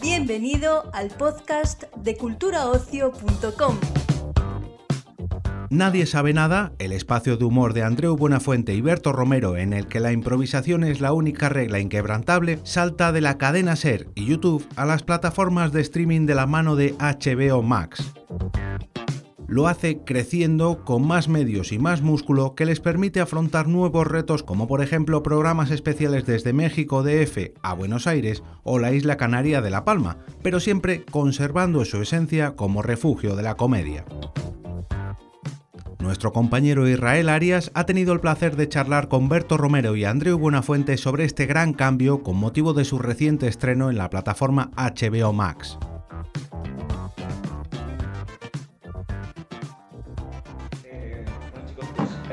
Bienvenido al podcast de culturaocio.com. Nadie sabe nada, el espacio de humor de Andreu Buenafuente y Berto Romero en el que la improvisación es la única regla inquebrantable, salta de la cadena Ser y YouTube a las plataformas de streaming de la mano de HBO Max. Lo hace creciendo con más medios y más músculo que les permite afrontar nuevos retos como por ejemplo programas especiales desde México DF a Buenos Aires o la isla canaria de La Palma, pero siempre conservando su esencia como refugio de la comedia. Nuestro compañero Israel Arias ha tenido el placer de charlar con Berto Romero y Andreu Buenafuente sobre este gran cambio con motivo de su reciente estreno en la plataforma HBO Max.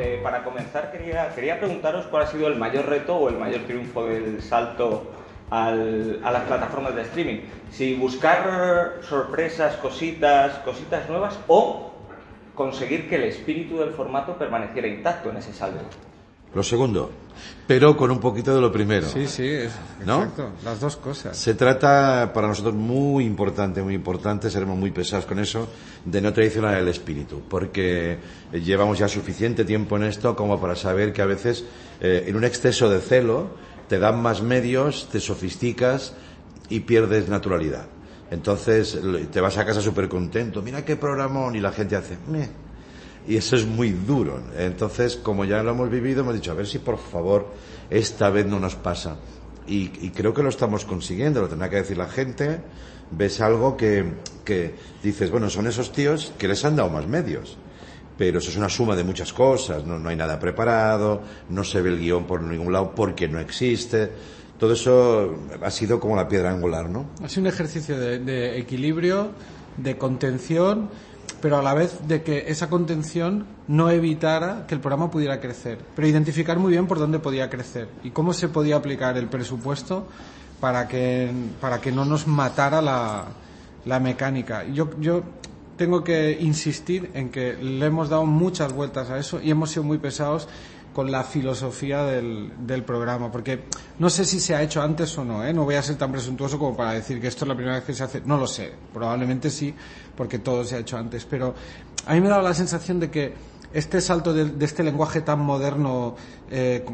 Eh, para comenzar quería, quería preguntaros cuál ha sido el mayor reto o el mayor triunfo del salto al- a las plataformas de streaming. Si buscar sorpresas, cositas, cositas nuevas o conseguir que el espíritu del formato permaneciera intacto en ese salto. Lo segundo, pero con un poquito de lo primero. Sí, sí, es, ¿No? exacto, las dos cosas. Se trata para nosotros muy importante, muy importante, seremos muy pesados con eso, de no traicionar el espíritu, porque llevamos ya suficiente tiempo en esto como para saber que a veces eh, en un exceso de celo te dan más medios, te sofisticas y pierdes naturalidad. Entonces te vas a casa súper contento, mira qué programón y la gente hace, "Meh". Y eso es muy duro. Entonces, como ya lo hemos vivido, hemos dicho, a ver si por favor esta vez no nos pasa. Y, creo que lo estamos consiguiendo, lo tendrá que decir la gente. Ves algo que, que dices, bueno, son esos tíos que les han dado más medios. Pero eso es una suma de muchas cosas. No, no hay nada preparado, no se ve el guion por ningún lado porque no existe. Todo eso ha sido como la piedra angular, ¿no? Ha sido un ejercicio de equilibrio, de contención, pero a la vez de que esa contención no evitara que el programa pudiera crecer, pero identificar muy bien por dónde podía crecer y cómo se podía aplicar el presupuesto para que, para que no nos matara la, la mecánica. Yo, yo tengo que insistir en que le hemos dado muchas vueltas a eso y hemos sido muy pesados con la filosofía del, del programa, porque no sé si se ha hecho antes o no, ¿eh? no voy a ser tan presuntuoso como para decir que esto es la primera vez que se hace, no lo sé, probablemente sí, porque todo se ha hecho antes, pero a mí me dado la sensación de que este salto de, de este lenguaje tan moderno, eh,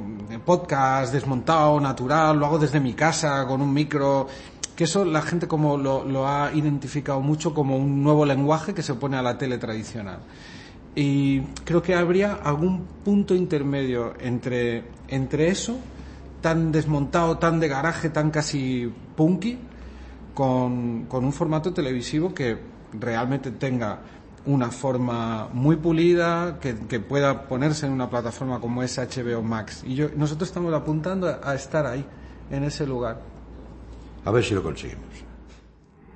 podcast, desmontado, natural, lo hago desde mi casa, con un micro, que eso la gente como lo, lo ha identificado mucho como un nuevo lenguaje que se opone a la tele tradicional. Y creo que habría algún punto intermedio entre, entre eso, tan desmontado, tan de garaje, tan casi punky, con, con un formato televisivo que realmente tenga una forma muy pulida, que, que pueda ponerse en una plataforma como es HBO Max. Y yo, nosotros estamos apuntando a, a estar ahí, en ese lugar. A ver si lo conseguimos.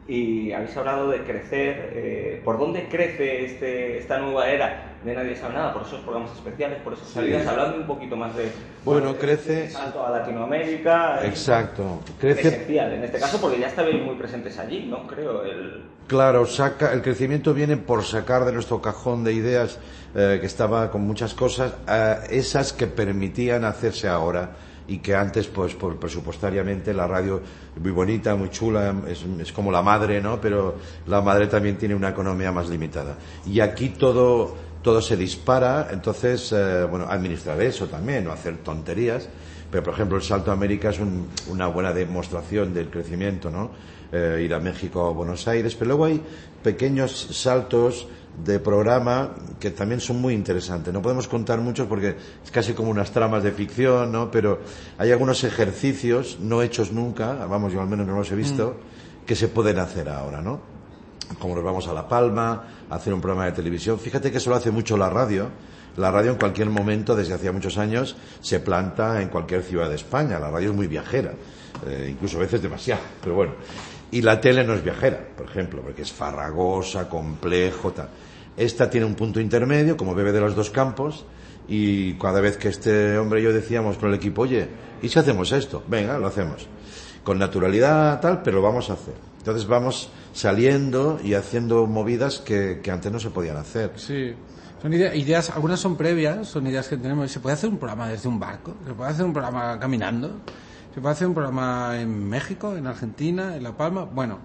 Y habéis hablado de crecer. eh, ¿Por dónde crece este, esta nueva era de Nadie sabe nada? Por esos programas especiales, por esas salidas. Hablando un poquito más de. Bueno, crece- salto a Latinoamérica. Exacto. Crece. Crece Esencial en este caso, porque ya estabais muy presentes allí, ¿no? Creo. El... Claro, saca, el crecimiento viene por sacar de nuestro cajón de ideas eh, que estaba con muchas cosas, eh, esas que permitían hacerse ahora y que antes, pues, por presupuestariamente, la radio muy bonita, muy chula, es, es como la madre, ¿no? Pero la madre también tiene una economía más limitada. Y aquí todo, todo se dispara, entonces, eh, bueno, administrar eso también, no hacer tonterías. Pero, por ejemplo, el Salto a América es un- una buena demostración del crecimiento, ¿no? Eh, ir a México o Buenos Aires. Pero luego hay pequeños saltos de programa que también son muy interesantes. No podemos contar muchos porque es casi como unas tramas de ficción, ¿no? Pero hay algunos ejercicios no hechos nunca, vamos, yo al menos no los he visto, que se pueden hacer ahora, ¿no? Como nos vamos a La Palma, a hacer un programa de televisión. Fíjate que eso lo hace mucho la radio. La radio en cualquier momento, desde hacía muchos años, se planta en cualquier ciudad de España. La radio es muy viajera, eh, incluso a veces demasiado, pero bueno. Y la tele no es viajera, por ejemplo, porque es farragosa, complejo, tal. Esta tiene un punto intermedio, como bebe de los dos campos, y cada vez que este hombre y yo decíamos con el equipo, oye, ¿y si hacemos esto? Venga, lo hacemos. Con naturalidad, tal, pero lo vamos a hacer. Entonces vamos saliendo y haciendo movidas que, que antes no se podían hacer. Sí. Son ide- ideas, algunas son previas, son ideas que tenemos. Se puede hacer un programa desde un barco, se puede hacer un programa caminando, se puede hacer un programa en México, en Argentina, en La Palma. Bueno,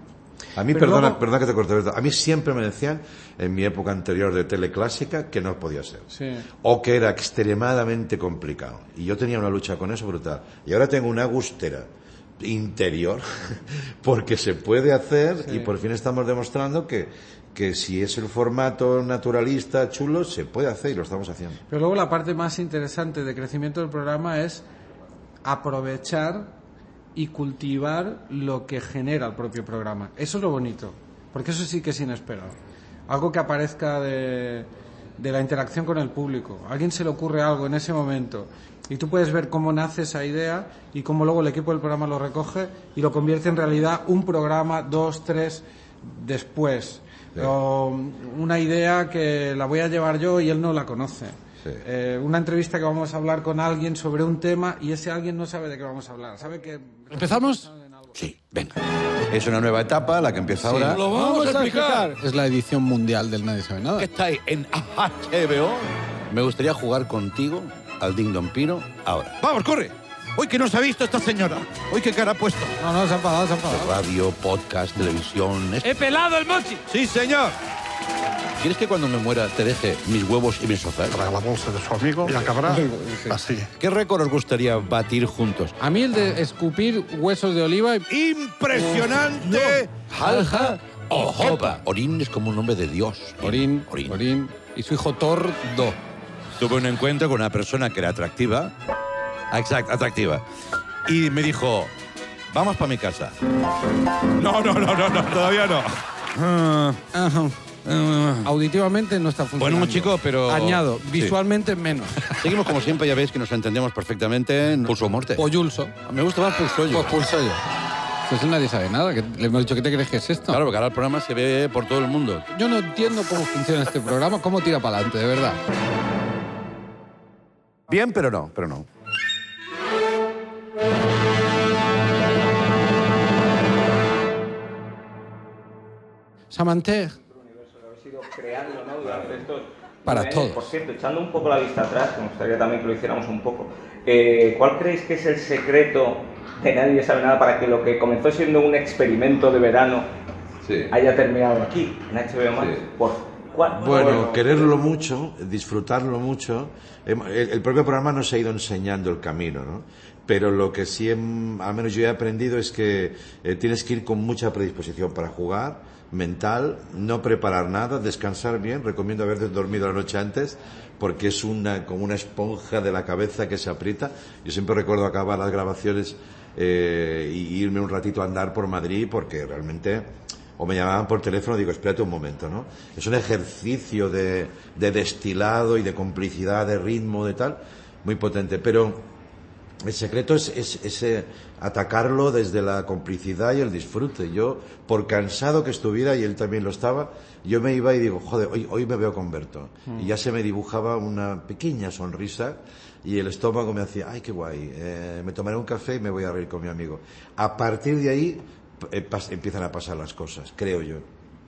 A mí, Pero perdona, luego- perdona que te corte, Berto, a mí siempre me decían, en mi época anterior de teleclásica, que no podía ser. sí. O que era extremadamente complicado. Y yo tenía una lucha con eso brutal. Y ahora tengo una gustera interior, porque se puede hacer Sí. y por fin estamos demostrando que, que si es el formato naturalista, chulo, se puede hacer y lo estamos haciendo. Pero luego la parte más interesante de crecimiento del programa es aprovechar y cultivar lo que genera el propio programa. Eso es lo bonito, porque eso sí que es inesperado. Algo que aparezca de, de la interacción con el público. A alguien se le ocurre algo en ese momento y tú puedes ver cómo nace esa idea y cómo luego el equipo del programa lo recoge y lo convierte en realidad un programa, dos, tres, después. O una idea que la voy a llevar yo y él no la conoce. Sí. Eh, una entrevista que vamos a hablar con alguien sobre un tema y ese alguien no sabe de qué vamos a hablar. Sabe que ¿Empezamos? Sí, venga. Es una nueva etapa la que empieza ahora. Lo vamos a explicar. Es la edición mundial del Nadie sabe nada. Que estáis en HBO. Me gustaría jugar contigo al Ding Don Pino ahora. Vamos, corre. Hoy que no se ha visto esta señora. Hoy qué cara ha puesto. No, no, se ha enfadado, se ha enfadado. Radio, podcast, televisión. es- ¡He pelado el mochi! Sí, señor. ¿Quieres que cuando me muera te deje mis huevos y mis sofás? Traga la bolsa de su amigo y acabará así. ¿Qué récord os gustaría batir juntos? A mí el de escupir huesos de oliva. ¡Impresionante! ¡Jalja! ¡Ojopa! Orín es como un nombre de Dios. Orín, Orín. Orín. Y su hijo Thor, Do. Tuve un encuentro con una persona que era atractiva. Exacto, atractiva. Y me dijo, vamos para mi casa. No, no, no, no, no, todavía no. Ah, Ajá. Auditivamente no está funcionando. Bueno, chico, pero- Añado, Sí. visualmente menos. Seguimos como siempre, ya veis que nos entendemos perfectamente. Pulso o muerte. Poyulso. Me gusta más pulso yo. Pues pulso yo. Pues nadie sabe nada. que le hemos dicho, ¿qué te crees que es esto? Claro, porque ahora el programa se ve por todo el mundo. Yo no entiendo cómo funciona este programa, cómo tira para adelante, de verdad. Bien, pero no, pero no. Samanter. Habéis ido creando ¿no? durante estos Para años. todos. Por cierto, echando un poco la vista atrás, que me gustaría también que lo hiciéramos un poco, eh, ¿cuál creéis que es el secreto de nadie sabe nada para que lo que comenzó siendo un experimento de verano haya terminado aquí, en HBO Max? Sí. Por, ¿cuál- Bueno, quererlo mucho, disfrutarlo mucho. Hem- El, el propio programa nos ha ido enseñando el camino, ¿no? Pero lo que sí, hem- al menos yo he aprendido es que eh, tienes que ir con mucha predisposición para jugar, mental, no preparar nada, descansar bien. Recomiendo haber dormido la noche antes porque es una, como una esponja de la cabeza que se aprieta. Yo siempre recuerdo acabar las grabaciones eh, y irme un ratito a andar por Madrid porque realmente o me llamaban por teléfono digo, espérate un momento, ¿no? Es un ejercicio de, de destilado y de complicidad, de ritmo, de tal, muy potente. Pero el secreto es, es- es, eh, atacarlo desde la complicidad y el disfrute. Yo, por cansado que estuviera, y él también lo estaba, yo me iba y digo, joder, hoy, hoy me veo con Berto. Y ya se me dibujaba una pequeña sonrisa y el estómago me hacía, ay, qué guay, eh, me tomaré un café y me voy a reír con mi amigo. A partir de ahí eh, empiezan a pasar las cosas, creo yo.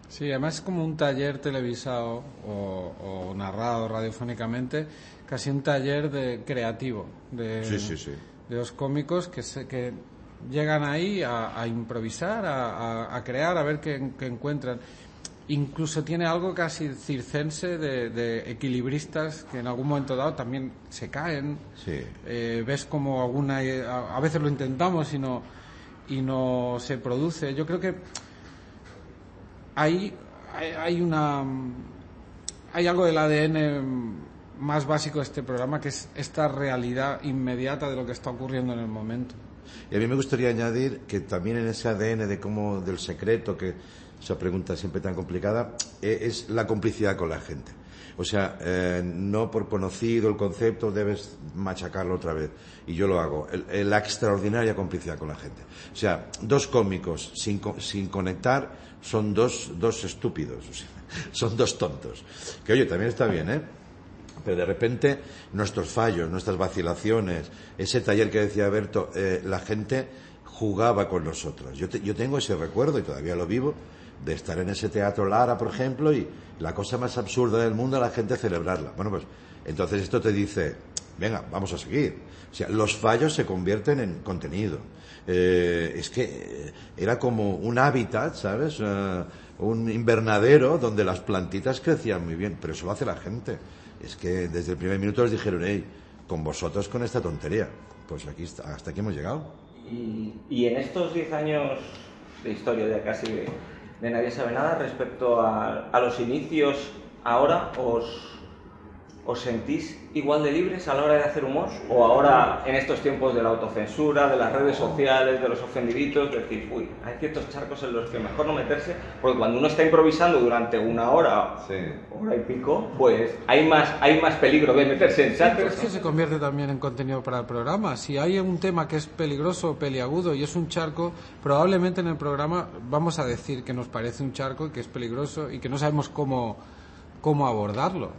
Sí, además es como un taller televisado o, o narrado radiofónicamente, casi un taller de creativo de, Sí, sí, sí. De los cómicos que, se, que llegan ahí a, a improvisar, a, a- a crear, a ver qué, qué encuentran. Incluso tiene algo casi circense de, de equilibristas que en algún momento dado también se caen. Sí. Eh, ves como alguna a, a veces lo intentamos y no y no se produce yo creo que hay hay, hay una hay algo del ADN más básico de este programa que es esta realidad inmediata de lo que está ocurriendo en el momento Y a mí me gustaría añadir que también en ese ADN de cómo, del secreto, que esa pregunta siempre tan complicada, eh, es la complicidad con la gente. O sea, eh, no por conocido el concepto debes machacarlo otra vez. Y yo lo hago. El- la extraordinaria complicidad con la gente. O sea, dos cómicos sin, sin conectar son dos, dos estúpidos. O sea, son dos tontos. Que oye, también está bien, ¿eh? Pero de repente nuestros fallos, nuestras vacilaciones, ese taller que decía Berto, eh, la gente jugaba con nosotros. Yo, te- yo tengo ese recuerdo y todavía lo vivo de estar en ese teatro Lara, por ejemplo, y la cosa más absurda del mundo la gente celebrarla. Bueno, pues entonces esto te dice, venga, vamos a seguir. O sea, los fallos se convierten en contenido. Eh, es que eh, era como un hábitat, ¿sabes? Eh, un invernadero donde las plantitas crecían muy bien, pero eso lo hace la gente. Es que desde el primer minuto les dijeron, hey, con vosotros con esta tontería. Pues aquí hasta aquí hemos llegado. Y, y en estos 10 años de historia ya casi de, de Nadie sabe nada respecto a, a los inicios, ahora os, os sentís igual de libres a la hora de hacer humor o ahora en estos tiempos de la autocensura, de las redes sociales, de los ofendiditos, decir, uy, hay ciertos charcos en los que mejor no meterse, porque cuando uno está improvisando durante una hora, hora y pico, pues hay más, hay más peligro de meterse en Pero charcos. es que se convierte también en contenido para el programa. Si hay un tema que es peligroso o peliagudo y es un charco, probablemente en el programa vamos a decir que nos parece un charco y que es peligroso y que no sabemos cómo, cómo abordarlo.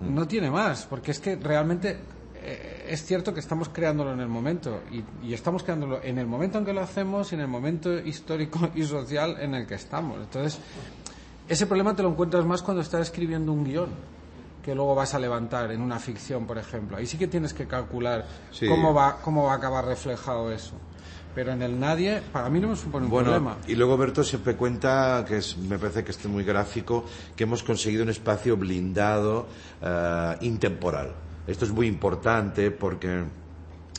No tiene más, porque es que realmente eh, es cierto que estamos creándolo en el momento y, y estamos creándolo en el momento en que lo hacemos y en el momento histórico y social en el que estamos. Entonces, ese problema te lo encuentras más cuando estás escribiendo un guion que luego vas a levantar en una ficción, por ejemplo. Ahí sí que tienes que calcular Sí. cómo, va, cómo va a acabar reflejado eso. Pero en el nadie, para mí no me supone un Bueno, problema. y luego Berto siempre cuenta, que es, me parece que esté muy gráfico, que hemos conseguido un espacio blindado, eh, intemporal. Esto es muy importante porque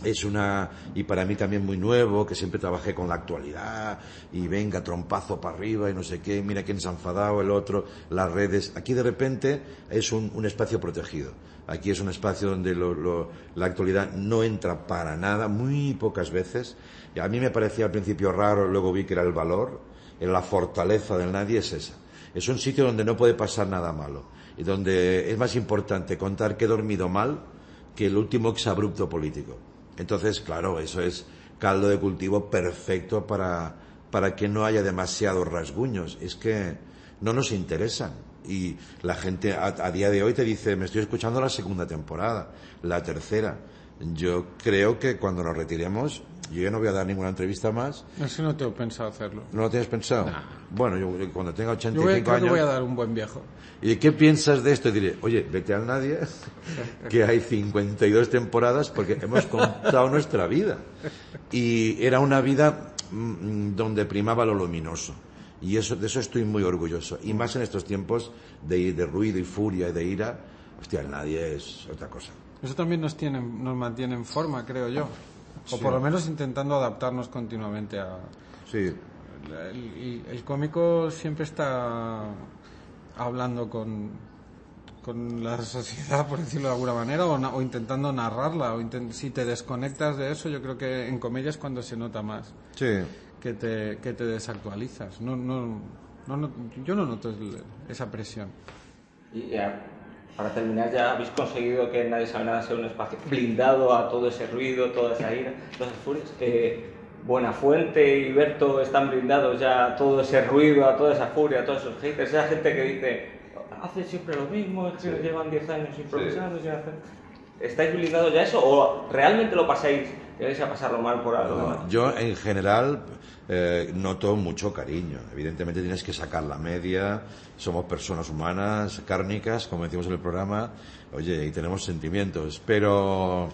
es una, y para mí también muy nuevo, que siempre trabajé con la actualidad, y venga, trompazo para arriba, y no sé qué, mira quién se ha enfadado, el otro, las redes. Aquí de repente es un, un espacio protegido. Aquí es un espacio donde lo- la actualidad no entra para nada, muy pocas veces. Y a mí me parecía al principio raro, luego vi que era el valor, en la fortaleza del nadie es esa. Es un sitio donde no puede pasar nada malo y donde es más importante contar que he dormido mal que el último exabrupto político. Entonces, claro, eso es caldo de cultivo perfecto para, para que no haya demasiados rasguños. Es que no nos interesan. Y la gente a, a día de hoy te dice, me estoy escuchando la segunda temporada, la tercera. Yo creo que cuando nos retiremos, yo ya no voy a dar ninguna entrevista más. Es que no tengo pensado hacerlo. ¿No lo tienes pensado? Bueno, yo yo cuando tenga Yo 85 voy, creo años... voy a dar un buen viejo. ¿Y qué piensas de esto? Y diré, oye, vete al nadie, que hay 52 temporadas porque hemos contado nuestra vida. Y era una vida mm, donde primaba lo luminoso. Y eso, de eso estoy muy orgulloso. Y más en estos tiempos de, de ruido y furia y de ira, hostia, nadie es otra cosa. Eso también nos, tiene, nos mantiene en forma, creo yo. O Sí. por lo menos intentando adaptarnos continuamente a... Sí, El, el- el cómico siempre está hablando con, con la sociedad, por decirlo de alguna manera, o, na- o intentando narrarla. O inten- si te desconectas de eso, yo creo que en comedia es cuando se nota más sí. Que te, que te desactualizas. No, no, no, no- yo no noto el- esa presión. Y ya, para terminar, ya habéis conseguido que Nadie sabe nada sea un espacio blindado a todo ese ruido, toda esa ira, todas esas furias. Eh, Buenafuente y Berto están blindados ya a todo ese ruido, a toda esa furia, a todos esos haters, esa gente que dice, hacen siempre lo mismo, que llevan 10 años improvisando hacer... ¿Estáis blindados ya eso o realmente lo pasáis, a pasarlo mal por algo? Yo en general eh, noto mucho cariño. Evidentemente tienes que sacar la media. Somos personas humanas, cárnicas, como decimos en el programa. Oye, y tenemos sentimientos. Pero,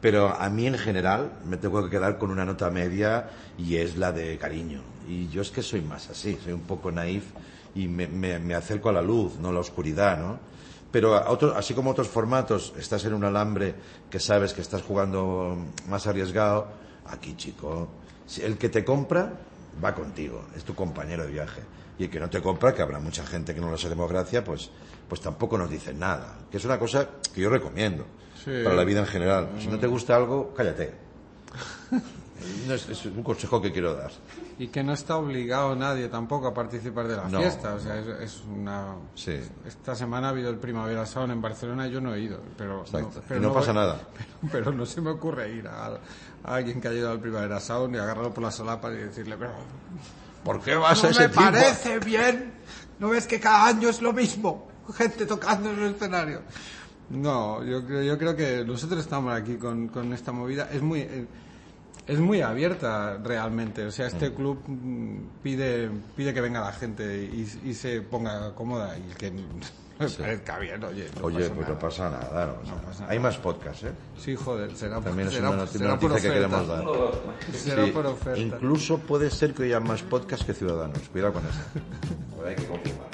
pero a mí en general me tengo que quedar con una nota media y es la de cariño. Y yo es que soy más así, soy un poco naif y me, me- me acerco a la luz, no a la oscuridad, ¿no? Pero a otro- así como otros formatos, estás en un alambre que sabes que estás jugando más arriesgado, aquí chico, el que te compra va contigo, es tu compañero de viaje. Y el que no te compra, que habrá mucha gente que no les hacemos gracia, pues, pues tampoco nos dicen nada. Que es una cosa que yo recomiendo Sí. para la vida en general. Si no te gusta algo, cállate. No, es, es un consejo que quiero dar. Y que no está obligado nadie tampoco a participar de la No. fiesta. O sea, es, es una. Sí. Esta semana ha habido el Primavera Sound en Barcelona, yo no he ido. Pero pero Y no pasa nada. Pero, pero no se me ocurre ir a, a alguien que ha ido al Primavera Sound y agarrarlo por la solapa y decirle, pero. ¿Por qué vas no a ese me tipo? parece bien. ¿No ves que cada año es lo mismo? Gente tocando en el escenario. No, yo, creo- yo creo que nosotros estamos aquí con, con esta movida. Es muy. eh, es muy abierta realmente. O sea, este club mm, pide, pide que venga la gente y, y se ponga cómoda y que me parezca bien, oye. No Oye, pasa pues nada. no pasa nada. no pasa No nada. Hay más podcasts, ¿eh? Sí, joder, será, También es será, una será una por noticia que oferta. queremos dar. Será Sí, por oferta. Incluso puede ser que haya más podcasts que ciudadanos. Cuidado con eso. Pero hay que confirmar.